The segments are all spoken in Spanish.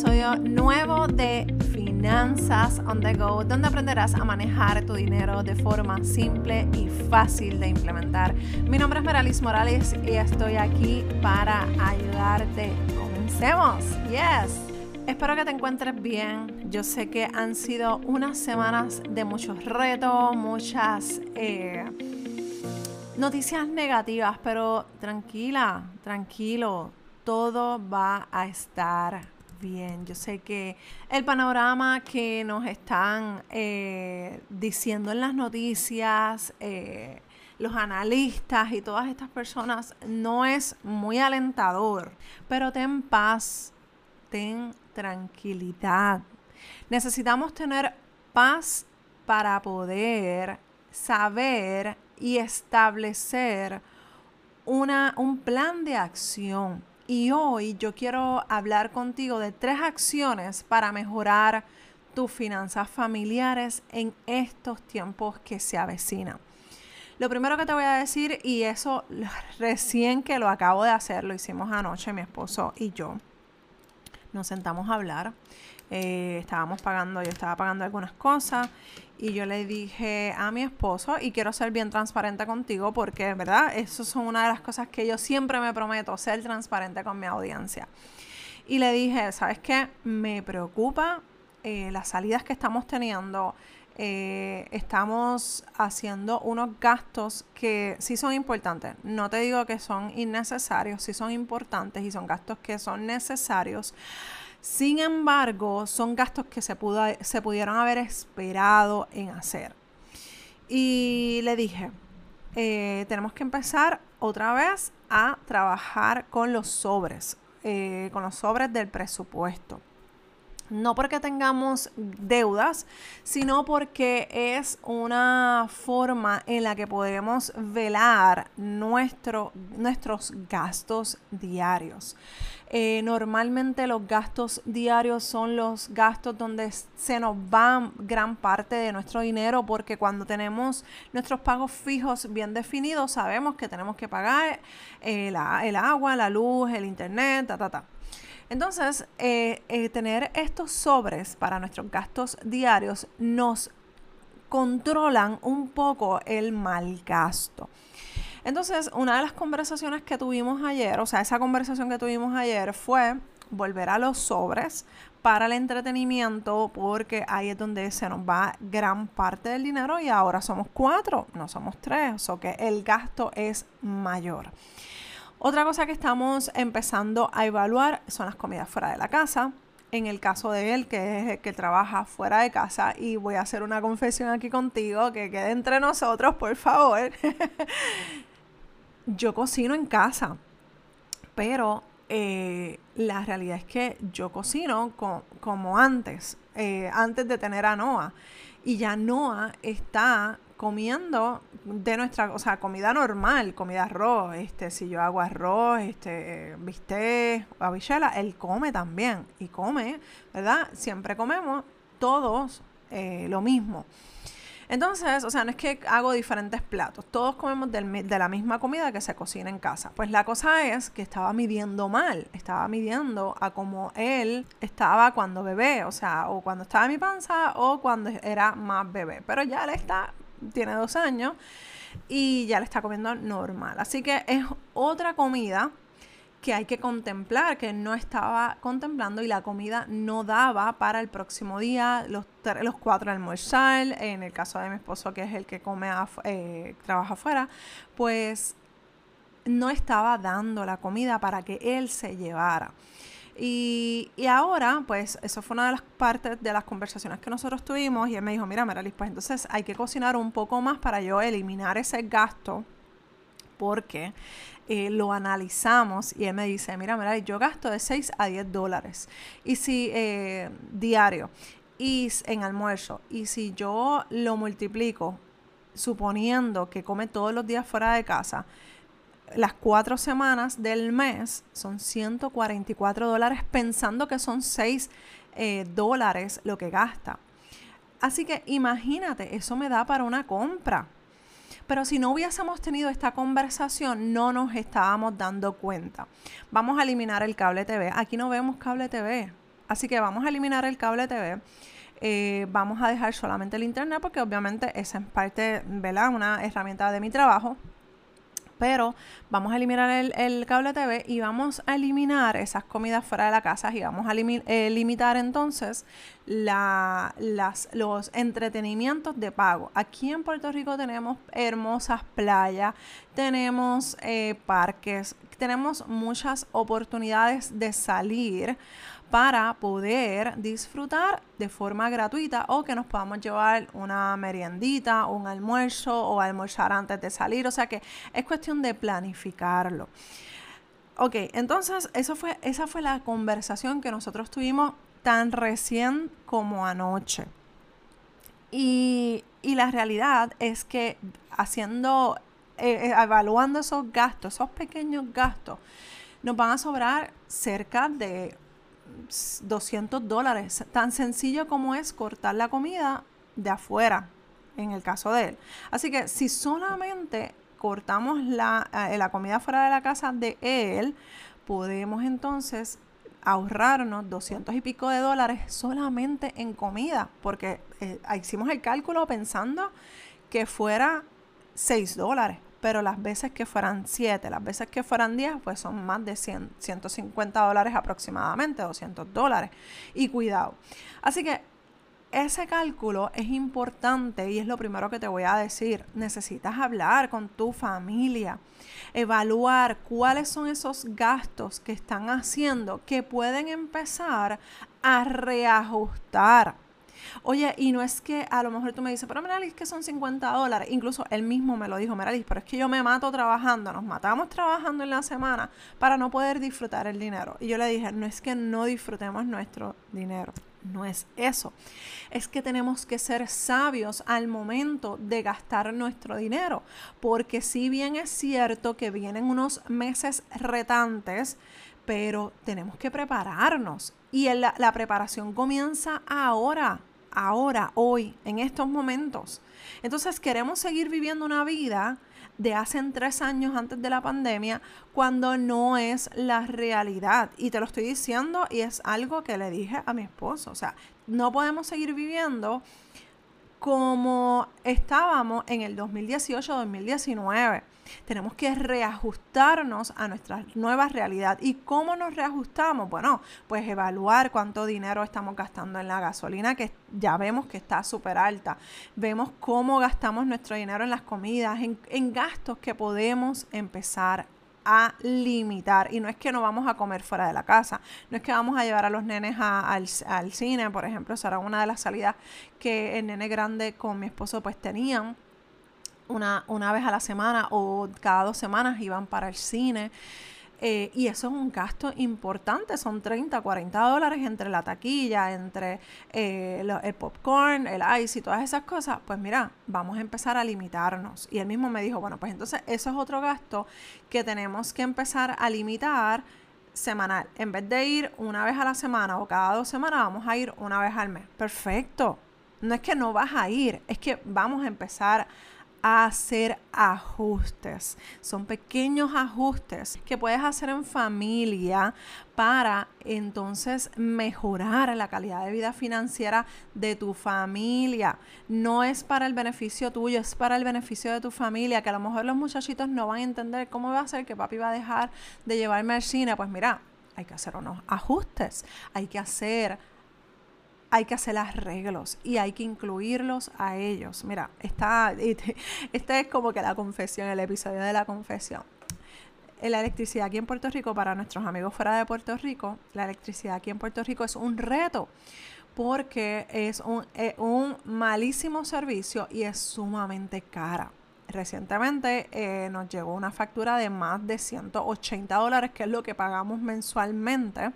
episodio nuevo de Finanzas on the Go, donde aprenderás a manejar tu dinero de forma simple y fácil de implementar. Mi nombre es Meralis Morales y estoy aquí para ayudarte. Comencemos. Yes. Espero que te encuentres bien. Yo sé que han sido unas semanas de muchos retos, muchas eh, noticias negativas, pero tranquila, tranquilo, todo va a estar bien. Yo sé que el panorama que nos están eh, diciendo en las noticias, eh, los analistas y todas estas personas no es muy alentador, pero ten paz, ten tranquilidad. Necesitamos tener paz para poder saber y establecer una, un plan de acción. Y hoy yo quiero hablar contigo de tres acciones para mejorar tus finanzas familiares en estos tiempos que se avecinan. Lo primero que te voy a decir, y eso recién que lo acabo de hacer, lo hicimos anoche mi esposo y yo, nos sentamos a hablar. Eh, estábamos pagando, yo estaba pagando algunas cosas y yo le dije a mi esposo, y quiero ser bien transparente contigo porque, ¿verdad? Eso son una de las cosas que yo siempre me prometo, ser transparente con mi audiencia. Y le dije, ¿sabes qué? Me preocupa eh, las salidas que estamos teniendo. Eh, estamos haciendo unos gastos que sí son importantes. No te digo que son innecesarios, sí son importantes y son gastos que son necesarios. Sin embargo, son gastos que se, pudo, se pudieron haber esperado en hacer. Y le dije, eh, tenemos que empezar otra vez a trabajar con los sobres, eh, con los sobres del presupuesto no porque tengamos deudas, sino porque es una forma en la que podemos velar nuestro, nuestros gastos diarios. Eh, normalmente los gastos diarios son los gastos donde se nos va gran parte de nuestro dinero porque cuando tenemos nuestros pagos fijos bien definidos sabemos que tenemos que pagar eh, el agua, la luz, el internet, ta, ta, ta. Entonces, eh, eh, tener estos sobres para nuestros gastos diarios nos controlan un poco el mal gasto. Entonces, una de las conversaciones que tuvimos ayer, o sea, esa conversación que tuvimos ayer fue volver a los sobres para el entretenimiento, porque ahí es donde se nos va gran parte del dinero y ahora somos cuatro, no somos tres, o que el gasto es mayor. Otra cosa que estamos empezando a evaluar son las comidas fuera de la casa. En el caso de él, que es que trabaja fuera de casa, y voy a hacer una confesión aquí contigo, que quede entre nosotros, por favor. yo cocino en casa, pero eh, la realidad es que yo cocino como antes, eh, antes de tener a Noah. Y ya Noah está comiendo de nuestra, o sea, comida normal, comida arroz, este, si yo hago arroz, este, bistec, habichuela, él come también y come, ¿verdad? Siempre comemos todos eh, lo mismo. Entonces, o sea, no es que hago diferentes platos, todos comemos de la misma comida que se cocina en casa. Pues la cosa es que estaba midiendo mal, estaba midiendo a como él estaba cuando bebé, o sea, o cuando estaba en mi panza o cuando era más bebé. Pero ya él está tiene dos años y ya le está comiendo normal. Así que es otra comida que hay que contemplar, que no estaba contemplando y la comida no daba para el próximo día, los, los cuatro almorzar, en el caso de mi esposo que es el que come, eh, trabaja afuera, pues no estaba dando la comida para que él se llevara. Y, ahora, pues, eso fue una de las partes de las conversaciones que nosotros tuvimos. Y él me dijo, mira, Meralis, pues entonces hay que cocinar un poco más para yo eliminar ese gasto. Porque eh, lo analizamos y él me dice, mira, Meralis, yo gasto de 6 a 10 dólares. Y si, eh, diario, y en almuerzo. Y si yo lo multiplico, suponiendo que come todos los días fuera de casa, las cuatro semanas del mes son 144 dólares pensando que son 6 eh, dólares lo que gasta. Así que imagínate, eso me da para una compra. Pero si no hubiésemos tenido esta conversación, no nos estábamos dando cuenta. Vamos a eliminar el cable TV. Aquí no vemos cable TV. Así que vamos a eliminar el cable TV. Eh, vamos a dejar solamente el internet porque obviamente esa es parte, ¿verdad? Una herramienta de mi trabajo pero vamos a eliminar el, cable TV y vamos a eliminar esas comidas fuera de la casa y vamos a eh, limitar entonces los entretenimientos de pago. Aquí en Puerto Rico tenemos hermosas playas, tenemos eh, parques, tenemos muchas oportunidades de salir para poder disfrutar de forma gratuita o que nos podamos llevar una meriendita, un almuerzo o almorzar antes de salir. O sea que es cuestión de planificarlo. Ok, entonces eso fue, esa fue la conversación que nosotros tuvimos tan recién como anoche. Y, la realidad es que haciendo, eh, eh, evaluando esos gastos, esos pequeños gastos, nos van a sobrar cerca de 200 dólares. Tan sencillo como es cortar la comida de afuera, en el caso de él. Así que si solamente cortamos la, eh, la comida fuera de la casa de él, podemos entonces ahorrarnos 200 y pico de dólares solamente en comida, porque eh, hicimos el cálculo pensando que fuera 6 dólares pero las veces que fueran 7, las veces que fueran 10, pues son más de 100, 150 dólares aproximadamente, 200 dólares. Y cuidado. Así que ese cálculo es importante y es lo primero que te voy a decir. Necesitas hablar con tu familia, evaluar cuáles son esos gastos que están haciendo que pueden empezar a reajustar Oye, y no es que a lo mejor tú me dices, pero Meralis, que son 50 dólares. Incluso él mismo me lo dijo, Meralis, pero es que yo me mato trabajando, nos matamos trabajando en la semana para no poder disfrutar el dinero. Y yo le dije, no es que no disfrutemos nuestro dinero. No es eso. Es que tenemos que ser sabios al momento de gastar nuestro dinero. Porque si bien es cierto que vienen unos meses retantes, pero tenemos que prepararnos. Y la, la preparación comienza ahora ahora, hoy, en estos momentos. Entonces queremos seguir viviendo una vida de hace tres años antes de la pandemia cuando no es la realidad. Y te lo estoy diciendo y es algo que le dije a mi esposo. O sea, no podemos seguir viviendo como estábamos en el 2018-2019. Tenemos que reajustarnos a nuestra nueva realidad. ¿Y cómo nos reajustamos? Bueno, pues evaluar cuánto dinero estamos gastando en la gasolina, que ya vemos que está súper alta. Vemos cómo gastamos nuestro dinero en las comidas, en, en gastos que podemos empezar a limitar. Y no es que no vamos a comer fuera de la casa, no es que vamos a llevar a los nenes al, al, cine, por ejemplo, será una de las salidas que el nene grande con mi esposo pues tenían una, una vez a la semana o cada dos semanas iban para el cine. Eh, y eso es un gasto importante, son 30, 40 dólares entre la taquilla, entre eh, el popcorn, el ice y todas esas cosas. Pues mira, vamos a empezar a limitarnos. Y él mismo me dijo, bueno, pues entonces eso es otro gasto que tenemos que empezar a limitar semanal. En vez de ir una vez a la semana o cada dos semanas, vamos a ir una vez al mes. Perfecto. No es que no vas a ir, es que vamos a empezar hacer ajustes. Son pequeños ajustes que puedes hacer en familia para entonces mejorar la calidad de vida financiera de tu familia. No es para el beneficio tuyo, es para el beneficio de tu familia, que a lo mejor los muchachitos no van a entender cómo va a ser que papi va a dejar de llevarme al cine. Pues mira, hay que hacer unos ajustes, hay que hacer hay que hacer arreglos y hay que incluirlos a ellos. Mira, está, este es como que la confesión, el episodio de la confesión. La electricidad aquí en Puerto Rico, para nuestros amigos fuera de Puerto Rico, la electricidad aquí en Puerto Rico es un reto porque es un, un malísimo servicio y es sumamente cara. Recientemente eh, nos llegó una factura de más de 180 dólares, que es lo que pagamos mensualmente,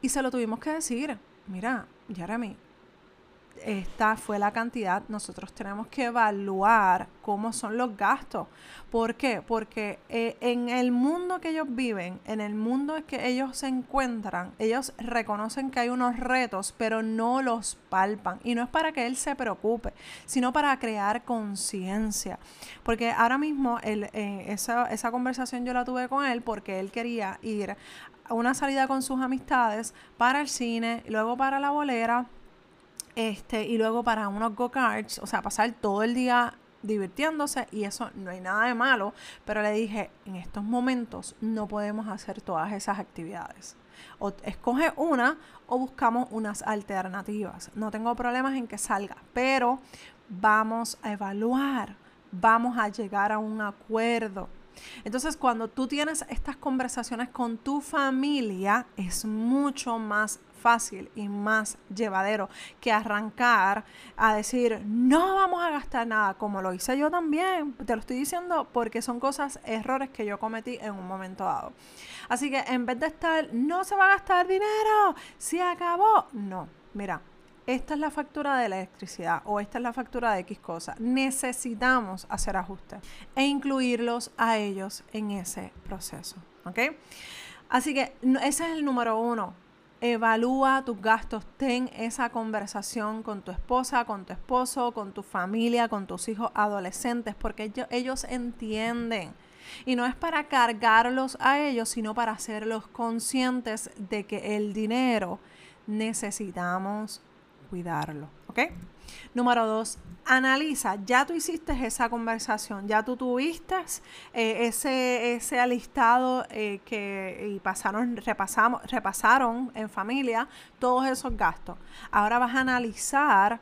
y se lo tuvimos que decir mira, Jeremy, esta fue la cantidad, nosotros tenemos que evaluar cómo son los gastos. ¿Por qué? Porque eh, en el mundo que ellos viven, en el mundo que ellos se encuentran, ellos reconocen que hay unos retos, pero no los palpan. Y no es para que él se preocupe, sino para crear conciencia. Porque ahora mismo eh, esa, esa conversación yo la tuve con él porque él quería ir una salida con sus amistades para el cine, luego para la bolera, este, y luego para unos go-karts, o sea, pasar todo el día divirtiéndose y eso no hay nada de malo, pero le dije, en estos momentos no podemos hacer todas esas actividades. O escoge una o buscamos unas alternativas. No tengo problemas en que salga, pero vamos a evaluar, vamos a llegar a un acuerdo. Entonces, cuando tú tienes estas conversaciones con tu familia, es mucho más fácil y más llevadero que arrancar a decir, no vamos a gastar nada, como lo hice yo también. Te lo estoy diciendo porque son cosas, errores que yo cometí en un momento dado. Así que en vez de estar, no se va a gastar dinero, se acabó. No, mira, esta es la factura de la electricidad o esta es la factura de X cosa. Necesitamos hacer ajustes e incluirlos a ellos en ese proceso. Así que ese es el número uno. Evalúa tus gastos, ten esa conversación con tu esposa, con tu esposo, con tu familia, con tus hijos adolescentes, porque ellos, ellos entienden. Y no es para cargarlos a ellos, sino para hacerlos conscientes de que el dinero necesitamos cuidarlo. ¿Ok? Número dos, analiza, ya tú hiciste esa conversación, ya tú tuviste eh, ese, ese alistado eh, que y pasaron, repasamos, repasaron en familia todos esos gastos. Ahora vas a analizar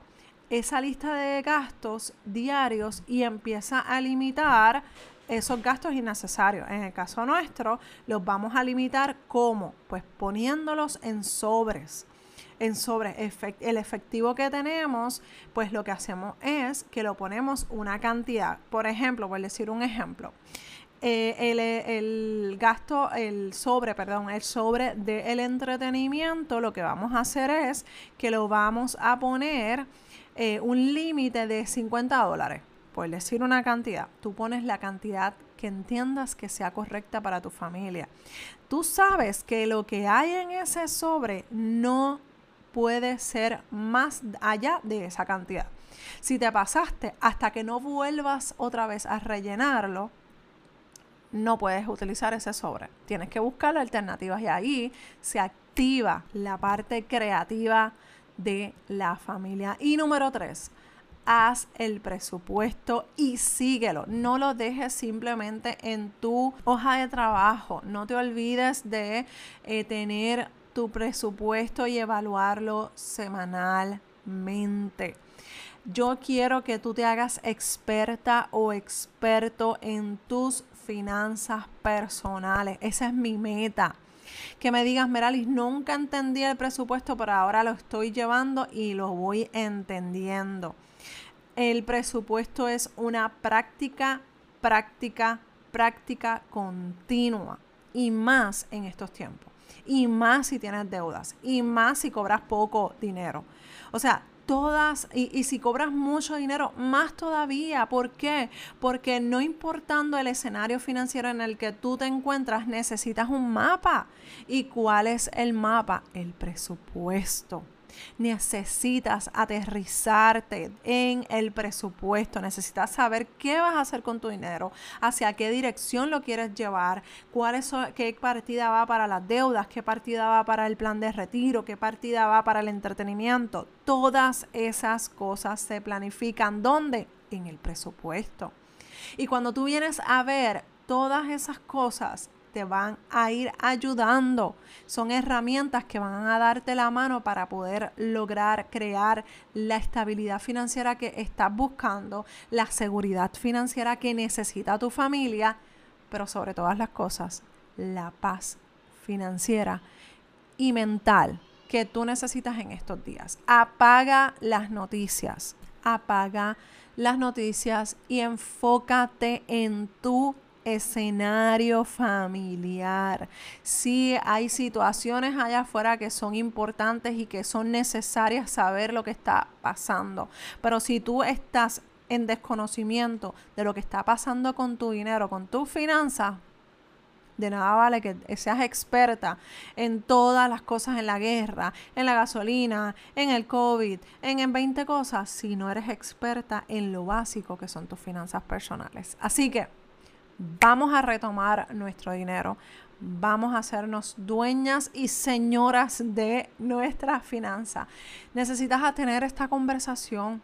esa lista de gastos diarios y empieza a limitar esos gastos innecesarios. En el caso nuestro, los vamos a limitar ¿cómo? Pues poniéndolos en sobres en sobre el efectivo que tenemos, pues lo que hacemos es que lo ponemos una cantidad. Por ejemplo, por decir un ejemplo, eh, el, gasto, el sobre, perdón, el sobre del entretenimiento, lo que vamos a hacer es que lo vamos a poner eh, un límite de 50 dólares, por decir una cantidad. Tú pones la cantidad que entiendas que sea correcta para tu familia. Tú sabes que lo que hay en ese sobre no puede ser más allá de esa cantidad. Si te pasaste hasta que no vuelvas otra vez a rellenarlo, no puedes utilizar ese sobre. Tienes que buscar alternativas y ahí se activa la parte creativa de la familia. Y número tres, haz el presupuesto y síguelo. No lo dejes simplemente en tu hoja de trabajo. No te olvides de eh, tener tu presupuesto y evaluarlo semanalmente. Yo quiero que tú te hagas experta o experto en tus finanzas personales. Esa es mi meta. Que me digas, Meralis, nunca entendí el presupuesto, pero ahora lo estoy llevando y lo voy entendiendo. El presupuesto es una práctica, práctica, práctica continua y más en estos tiempos y más si tienes deudas, y más si cobras poco dinero. O sea, todas, y, y, si cobras mucho dinero, más todavía. ¿Por qué? Porque no importando el escenario financiero en el que tú te encuentras, necesitas un mapa. ¿Y cuál es el mapa? El presupuesto. Necesitas aterrizarte en el presupuesto, necesitas saber qué vas a hacer con tu dinero, hacia qué dirección lo quieres llevar, cuál es, qué partida va para las deudas, qué partida va para el plan de retiro, qué partida va para el entretenimiento. Todas esas cosas se planifican. ¿Dónde? En el presupuesto. Y cuando tú vienes a ver todas esas cosas te van a ir ayudando. Son herramientas que van a darte la mano para poder lograr crear la estabilidad financiera que estás buscando, la seguridad financiera que necesita tu familia, pero sobre todas las cosas, la paz financiera y mental que tú necesitas en estos días. Apaga las noticias, apaga las noticias y enfócate en tu escenario familiar. Si hay situaciones allá afuera que son importantes y que son necesarias saber lo que está pasando. Pero si tú estás en desconocimiento de lo que está pasando con tu dinero, con tus finanzas, de nada vale que seas experta en todas las cosas en la guerra, en la gasolina, en el COVID, en, en 20 cosas, si no eres experta en lo básico que son tus finanzas personales. Así que vamos a retomar nuestro dinero, Vamos a hacernos dueñas y señoras de nuestra finanza. Necesitas tener esta conversación.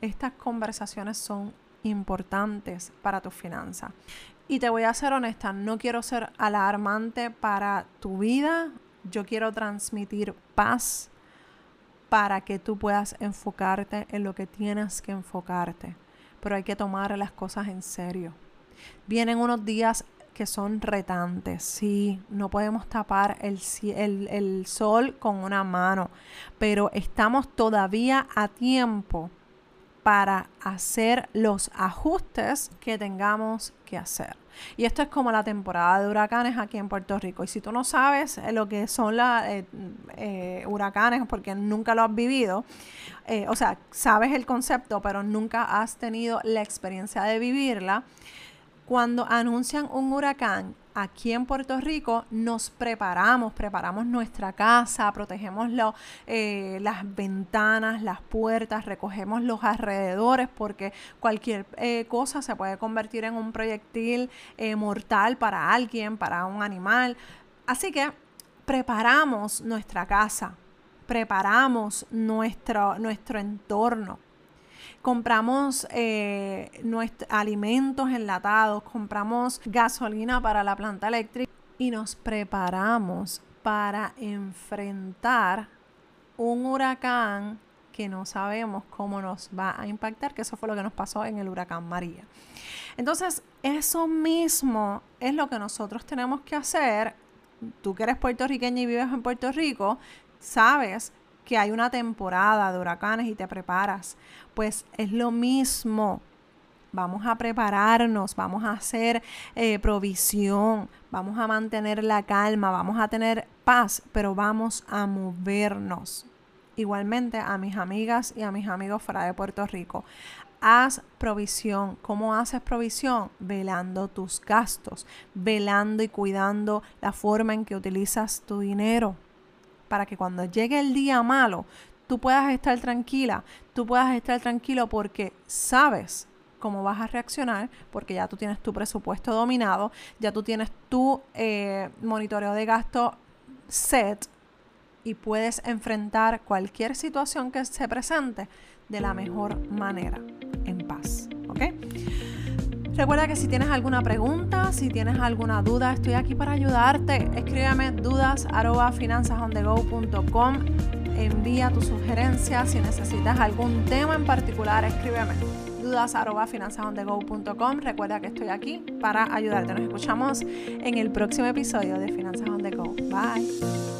Estas conversaciones son importantes para tu finanza. Y te voy a ser honesta, no quiero ser alarmante para tu vida. Yo quiero transmitir paz para que tú puedas enfocarte en lo que tienes que enfocarte. Pero hay que tomar las cosas en serio. Vienen unos días que son retantes, sí, no podemos tapar el, el, el sol con una mano, pero estamos todavía a tiempo para hacer los ajustes que tengamos que hacer. Y esto es como la temporada de huracanes aquí en Puerto Rico. Y si tú no sabes eh, lo que son los eh, eh, huracanes porque nunca lo has vivido, o sea, sabes el concepto, pero nunca has tenido la experiencia de vivirla, cuando anuncian un huracán, aquí en Puerto Rico nos preparamos, preparamos nuestra casa, protegemos eh, las ventanas, las puertas, recogemos los alrededores porque cualquier eh, cosa se puede convertir en un proyectil eh, mortal para alguien, para un animal. Así que preparamos nuestra casa, preparamos nuestro, nuestro entorno compramos eh, alimentos enlatados, compramos gasolina para la planta eléctrica y nos preparamos para enfrentar un huracán que no sabemos cómo nos va a impactar, que eso fue lo que nos pasó en el huracán María. Entonces, eso mismo es lo que nosotros tenemos que hacer. Tú que eres puertorriqueña y vives en Puerto Rico, sabes que hay una temporada de huracanes y te preparas, pues es lo mismo. Vamos a prepararnos, vamos a hacer eh, provisión, vamos a mantener la calma, vamos a tener paz, pero vamos a movernos. Igualmente a mis amigas y a mis amigos fuera de Puerto Rico. Haz provisión. ¿Cómo haces provisión? Velando tus gastos, velando y cuidando la forma en que utilizas tu dinero para que cuando llegue el día malo, tú puedas estar tranquila, tú puedas estar tranquilo porque sabes cómo vas a reaccionar, porque ya tú tienes tu presupuesto dominado, ya tú tienes tu eh, monitoreo de gasto set y puedes enfrentar cualquier situación que se presente de la mejor manera, en paz. ¿Ok? Recuerda que si tienes alguna pregunta, si tienes alguna duda, estoy aquí para ayudarte. Escríbeme dudas. Envía tu sugerencia. Si necesitas algún tema en particular, escríbeme dudas. Recuerda que estoy aquí para ayudarte. Nos escuchamos en el próximo episodio de Finanzas on the Go. Bye.